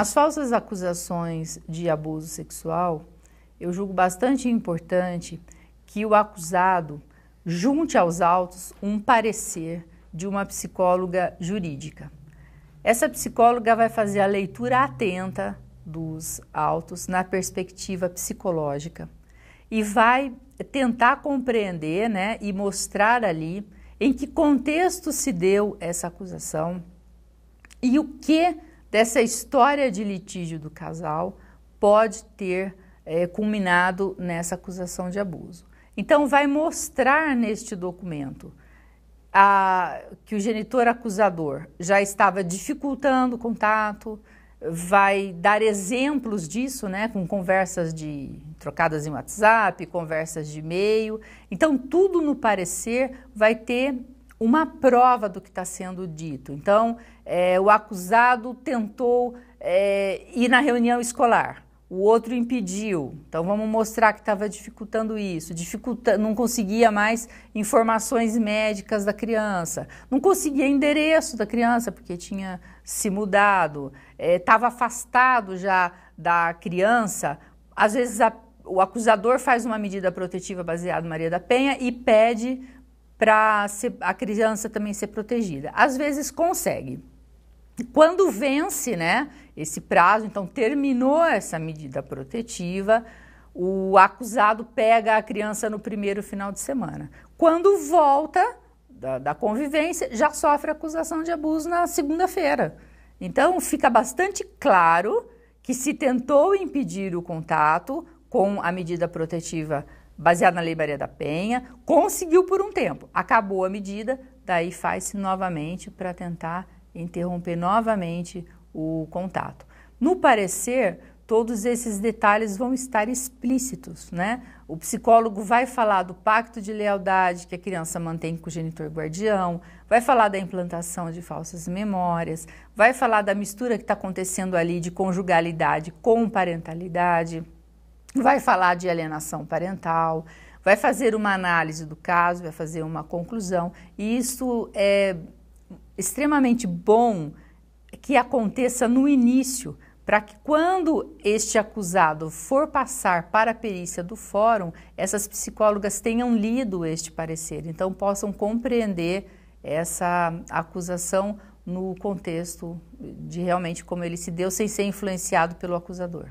Nas falsas acusações de abuso sexual, eu julgo bastante importante que o acusado junte aos autos um parecer de uma psicóloga jurídica. Essa psicóloga vai fazer a leitura atenta dos autos na perspectiva psicológica e vai tentar compreender né, e mostrar ali em que contexto se deu essa acusação e o que dessa história de litígio do casal pode ter é, culminado nessa acusação de abuso. Então, vai mostrar neste documento a, que o genitor acusador já estava dificultando o contato, vai dar exemplos disso, né, com conversas de trocadas em WhatsApp, conversas de e-mail. Então, tudo no parecer vai ter uma prova do que está sendo dito. Então, é, o acusado tentou é, ir na reunião escolar o outro impediu. Então vamos mostrar que estava dificultando isso, dificulta, não conseguia mais informações médicas da criança, não conseguia endereço da criança porque tinha se mudado, estava é, afastado já da criança. Às vezes a, o acusador faz uma medida protetiva baseada em Maria da Penha e pede para a criança também ser protegida. Às vezes consegue. Quando vence, né, esse prazo, então terminou essa medida protetiva, o acusado pega a criança no primeiro final de semana. Quando volta da, da convivência, já sofre acusação de abuso na segunda-feira. Então fica bastante claro que se tentou impedir o contato com a medida protetiva baseada na Lei Maria da Penha, conseguiu por um tempo, acabou a medida, daí faz-se novamente para tentar interromper novamente o contato. No parecer, todos esses detalhes vão estar explícitos, né? O psicólogo vai falar do pacto de lealdade que a criança mantém com o genitor guardião, vai falar da implantação de falsas memórias, vai falar da mistura que está acontecendo ali de conjugalidade com parentalidade, vai falar de alienação parental, vai fazer uma análise do caso, vai fazer uma conclusão, e isso é extremamente bom que aconteça no início, para que quando este acusado for passar para a perícia do fórum, essas psicólogas tenham lido este parecer, então possam compreender essa acusação no contexto de realmente como ele se deu, sem ser influenciado pelo acusador.